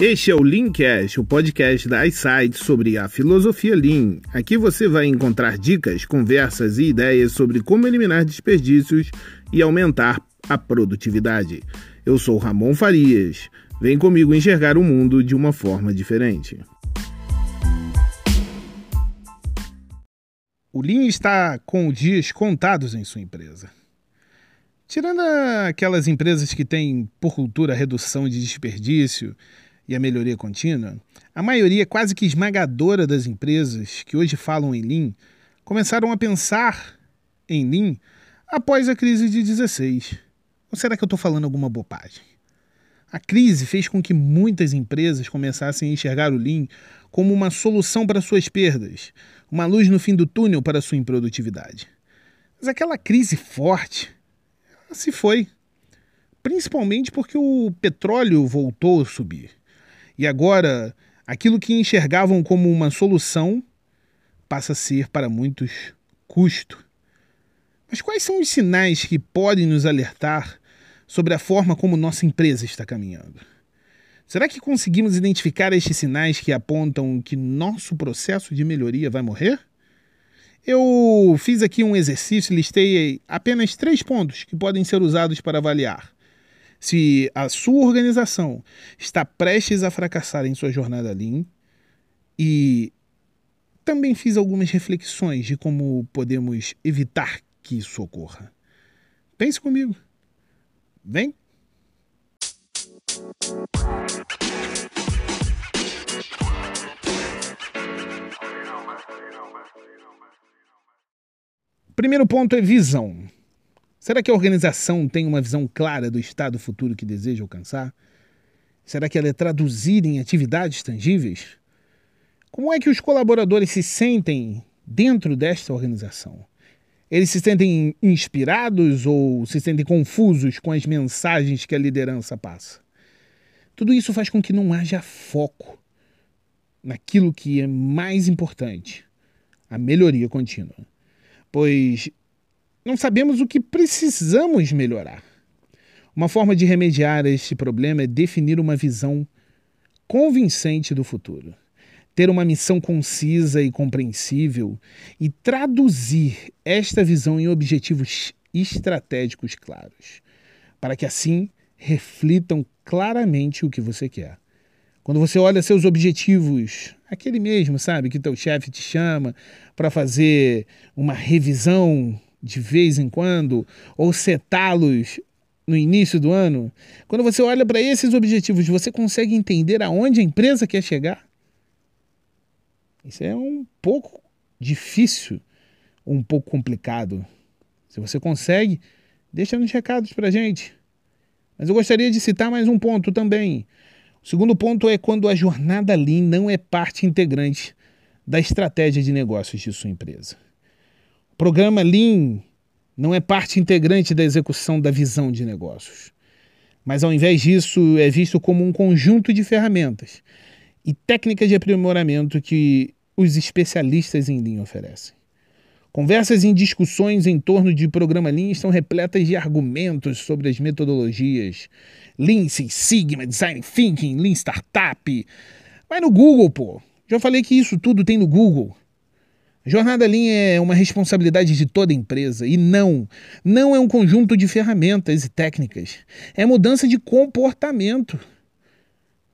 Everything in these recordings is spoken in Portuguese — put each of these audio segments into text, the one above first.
Este é o Leancast, o podcast da iSight sobre a filosofia Lean. Aqui você vai encontrar dicas, conversas e ideias sobre como eliminar desperdícios e aumentar a produtividade. Eu sou Ramon Farias. Vem comigo enxergar o mundo de uma forma diferente. O Lean está com dias contados em sua empresa. Tirando aquelas empresas que têm por cultura redução de desperdício e a melhoria contínua, a maioria quase que esmagadora das empresas que hoje falam em Lean começaram a pensar em Lean após a crise de 16. Ou será que eu estou falando alguma bobagem? A crise fez com que muitas empresas começassem a enxergar o Lean como uma solução para suas perdas, uma luz no fim do túnel para sua improdutividade. Mas aquela crise forte se foi, principalmente porque o petróleo voltou a subir. E agora, aquilo que enxergavam como uma solução passa a ser para muitos custo. Mas quais são os sinais que podem nos alertar sobre a forma como nossa empresa está caminhando? Será que conseguimos identificar estes sinais que apontam que nosso processo de melhoria vai morrer? Eu fiz aqui um exercício e listei apenas três pontos que podem ser usados para avaliar se a sua organização está prestes a fracassar em sua jornada Lean e também fiz algumas reflexões de como podemos evitar que isso ocorra. Pense comigo. Vem. Primeiro ponto é visão. Será que a organização tem uma visão clara do estado futuro que deseja alcançar? Será que ela é traduzida em atividades tangíveis? Como é que os colaboradores se sentem dentro desta organização? Eles se sentem inspirados ou se sentem confusos com as mensagens que a liderança passa? Tudo isso faz com que não haja foco naquilo que é mais importante, a melhoria contínua. Pois não sabemos o que precisamos melhorar. Uma forma de remediar este problema é definir uma visão convincente do futuro, ter uma missão concisa e compreensível e traduzir esta visão em objetivos estratégicos claros, para que assim reflitam claramente o que você quer. Quando você olha seus objetivos, aquele mesmo, sabe, que teu chefe te chama para fazer uma revisão de vez em quando, ou setá-los no início do ano, quando você olha para esses objetivos, você consegue entender aonde a empresa quer chegar? Isso é um pouco difícil, um pouco complicado. Se você consegue, deixa nos recados para gente. Mas eu gostaria de citar mais um ponto também. O segundo ponto é quando a jornada Lean não é parte integrante da estratégia de negócios de sua empresa programa Lean não é parte integrante da execução da visão de negócios, mas ao invés disso é visto como um conjunto de ferramentas e técnicas de aprimoramento que os especialistas em Lean oferecem. Conversas e discussões em torno de programa Lean estão repletas de argumentos sobre as metodologias Lean Six Sigma, Design Thinking, Lean Startup. Vai no Google, pô. Já falei que isso tudo tem no Google. Jornada Lean é uma responsabilidade de toda empresa e não, não é um conjunto de ferramentas e técnicas. É mudança de comportamento.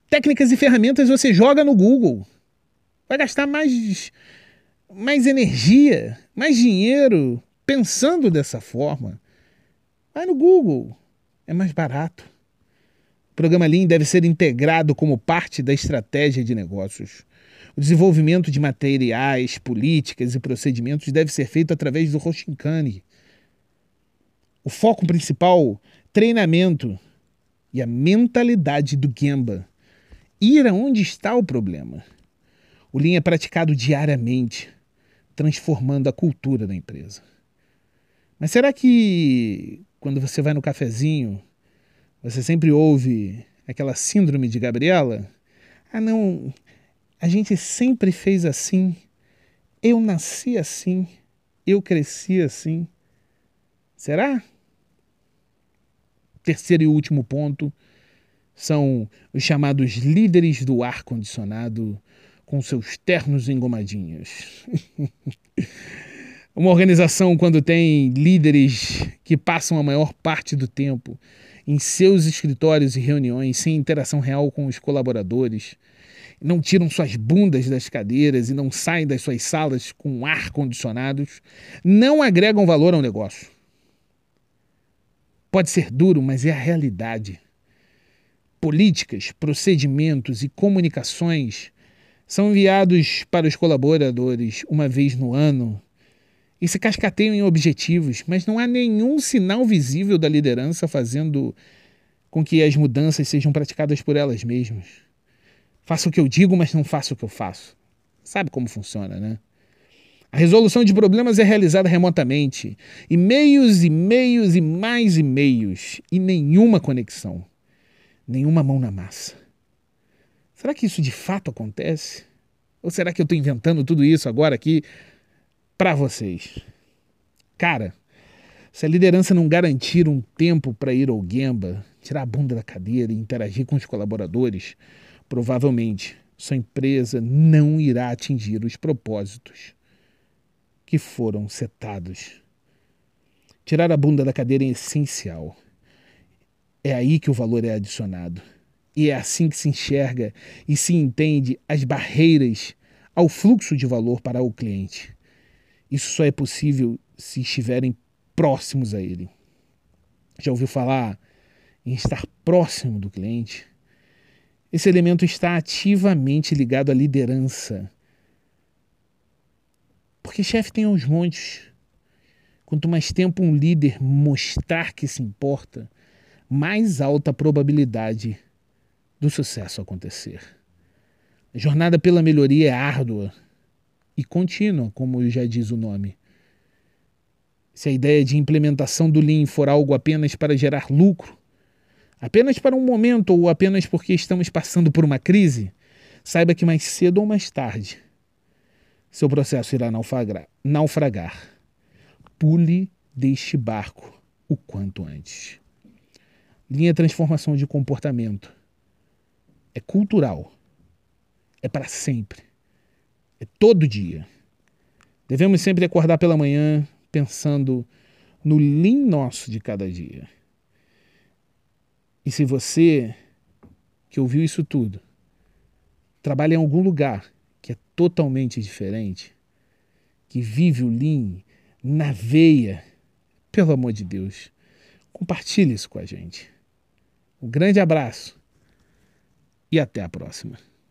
Técnicas e ferramentas você joga no Google. Vai gastar mais, mais energia, mais dinheiro pensando dessa forma. Vai no Google. É mais barato. O programa Lean deve ser integrado como parte da estratégia de negócios. O desenvolvimento de materiais, políticas e procedimentos deve ser feito através do Hoshinkane. O foco principal, treinamento e a mentalidade do Gemba. Ir aonde está o problema. O Lean é praticado diariamente, transformando a cultura da empresa. Mas será que quando você vai no cafezinho, você sempre ouve aquela síndrome de Gabriela? Ah, não, a gente sempre fez assim. Eu nasci assim. Eu cresci assim. Será? Terceiro e último ponto. São os chamados líderes do ar-condicionado com seus ternos engomadinhos. Uma organização, quando tem líderes que passam a maior parte do tempo em seus escritórios e reuniões sem interação real com os colaboradores, não tiram suas bundas das cadeiras e não saem das suas salas com ar condicionados, não agregam valor ao negócio. Pode ser duro, mas é a realidade. Políticas, procedimentos e comunicações são enviados para os colaboradores uma vez no ano e se cascateiam em objetivos, mas não há nenhum sinal visível da liderança fazendo com que as mudanças sejam praticadas por elas mesmas. Faço o que eu digo, mas não faço o que eu faço. Sabe como funciona, né? A resolução de problemas é realizada remotamente. E-mails, e-mails e mais e-mails. E nenhuma conexão. Nenhuma mão na massa. Será que isso de fato acontece? Ou será que eu estou inventando tudo isso agora aqui para vocês? Cara, se a liderança não garantir um tempo para ir ao Gemba, tirar a bunda da cadeira e interagir com os colaboradores, provavelmente sua empresa não irá atingir os propósitos que foram setados. Tirar a bunda da cadeira é essencial. É aí que o valor é adicionado. E é assim que se enxerga e se entende as barreiras ao fluxo de valor para o cliente. Isso só é possível se estiverem próximos a ele. Já ouviu falar em estar próximo do cliente? Esse elemento está ativamente ligado à liderança. Porque chefe tem aos montes. Quanto mais tempo um líder mostrar que se importa, mais alta a probabilidade do sucesso acontecer. A jornada pela melhoria é árdua e contínua, como já diz o nome. Se a ideia de implementação do Lean for algo apenas para gerar lucro, apenas para um momento ou apenas porque estamos passando por uma crise, saiba que mais cedo ou mais tarde seu processo irá naufragar. naufragar. Pule deste barco o quanto antes. Linha transformação de comportamento. É cultural. É para sempre. É todo dia. Devemos sempre acordar pela manhã pensando no lean nosso de cada dia. E se você que ouviu isso tudo trabalha em algum lugar que é totalmente diferente, que vive o Lean na veia, pelo amor de Deus, compartilhe isso com a gente. Um grande abraço e até a próxima.